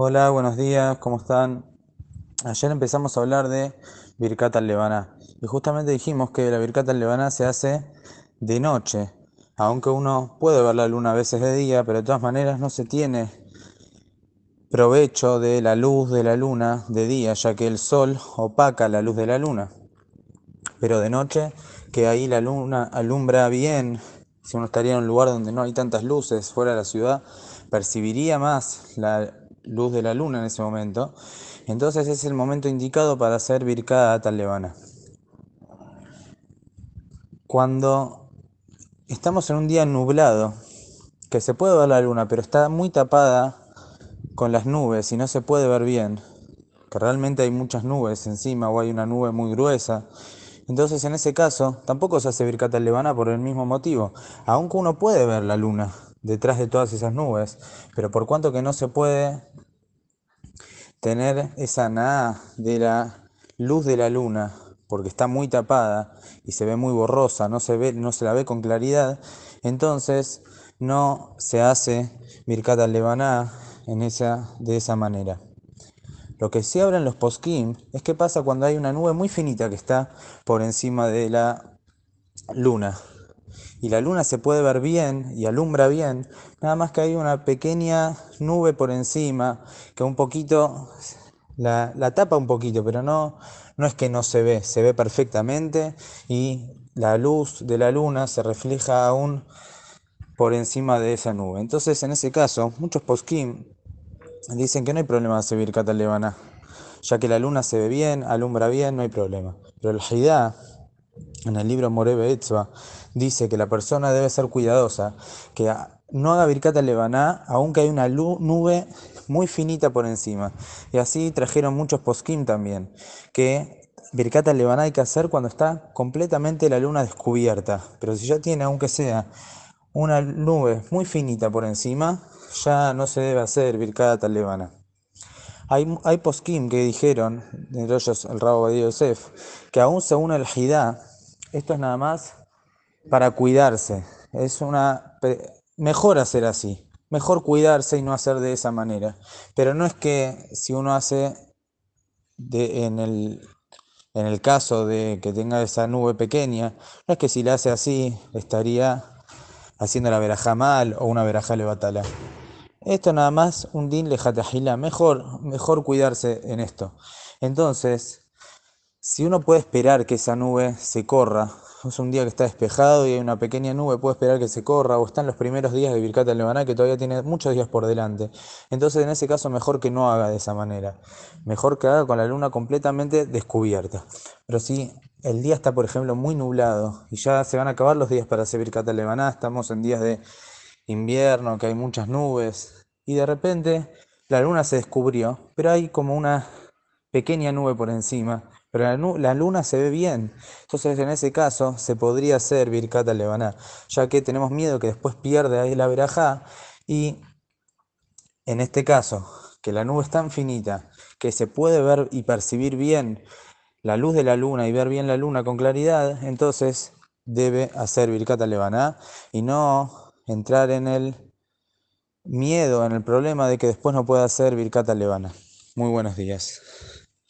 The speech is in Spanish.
Hola, buenos días, ¿cómo están? Ayer empezamos a hablar de Birkat al-Lebaná y justamente dijimos que la Birkat al-Lebaná se hace de noche, aunque uno puede ver la luna a veces de día, pero de todas maneras no se tiene provecho de la luz de la luna de día, ya que el sol opaca la luz de la luna. Pero de noche, que ahí la luna alumbra bien, si uno estaría en un lugar donde no hay tantas luces fuera de la ciudad, percibiría más la luz de la luna en ese momento. Entonces es el momento indicado para hacer Birkat al Cuando estamos en un día nublado, que se puede ver la luna, pero está muy tapada con las nubes y no se puede ver bien, que realmente hay muchas nubes encima o hay una nube muy gruesa. Entonces en ese caso tampoco se hace Birkat al por el mismo motivo, aunque uno puede ver la luna detrás de todas esas nubes, pero por cuanto que no se puede tener esa nada de la luz de la luna, porque está muy tapada y se ve muy borrosa, no se ve, no se la ve con claridad, entonces no se hace Birkat al en esa, de esa manera. Lo que sí hablan los poskim es qué pasa cuando hay una nube muy finita que está por encima de la luna y la luna se puede ver bien y alumbra bien, nada más que hay una pequeña nube por encima que un poquito la, tapa un poquito, pero no, no es que no se ve, se ve perfectamente y la luz de la luna se refleja aún por encima de esa nube. Entonces, en ese caso, muchos poskim dicen que no hay problema de subir Catalebana, ya que la luna se ve bien, alumbra bien, no hay problema. Pero el Haidá, en el libro Morebe Etzba, dice que la persona debe ser cuidadosa, que no haga Birkata Lebaná, aunque hay una nube muy finita por encima. Y así trajeron muchos poskim también, que Birkata Lebaná hay que hacer cuando está completamente la luna descubierta. Pero si ya tiene, aunque sea una nube muy finita por encima, ya no se debe hacer Birkata Lebaná. Hay, hay poskim que dijeron, entre ellos el Rabo de Yosef, que aún según el Hidá, esto es nada más para cuidarse. Es una mejor hacer así, mejor cuidarse y no hacer de esa manera. Pero no es que si uno hace de, en, el, en el caso de que tenga esa nube pequeña, no es que si la hace así estaría haciendo la veraja mal o una veraja levatala. Esto nada más un din lejatajila, mejor, mejor cuidarse en esto. Entonces, si uno puede esperar que esa nube se corra, es un día que está despejado y hay una pequeña nube, puede esperar que se corra, o están los primeros días de Birkat al que todavía tiene muchos días por delante. Entonces, en ese caso, mejor que no haga de esa manera. Mejor que haga con la luna completamente descubierta. Pero si el día está, por ejemplo, muy nublado y ya se van a acabar los días para hacer Birkat al estamos en días de invierno, que hay muchas nubes, y de repente la luna se descubrió, pero hay como una pequeña nube por encima pero la, luna se ve bien. Entonces, en ese caso, se podría hacer Birkat al ya que tenemos miedo que después pierda ahí la verajá. Y en este caso, que la nube es tan finita que se puede ver y percibir bien la luz de la luna y ver bien la luna con claridad, entonces debe hacer Birkat al y no entrar en el miedo, en el problema de que después no pueda hacer Birkat al Muy buenos días.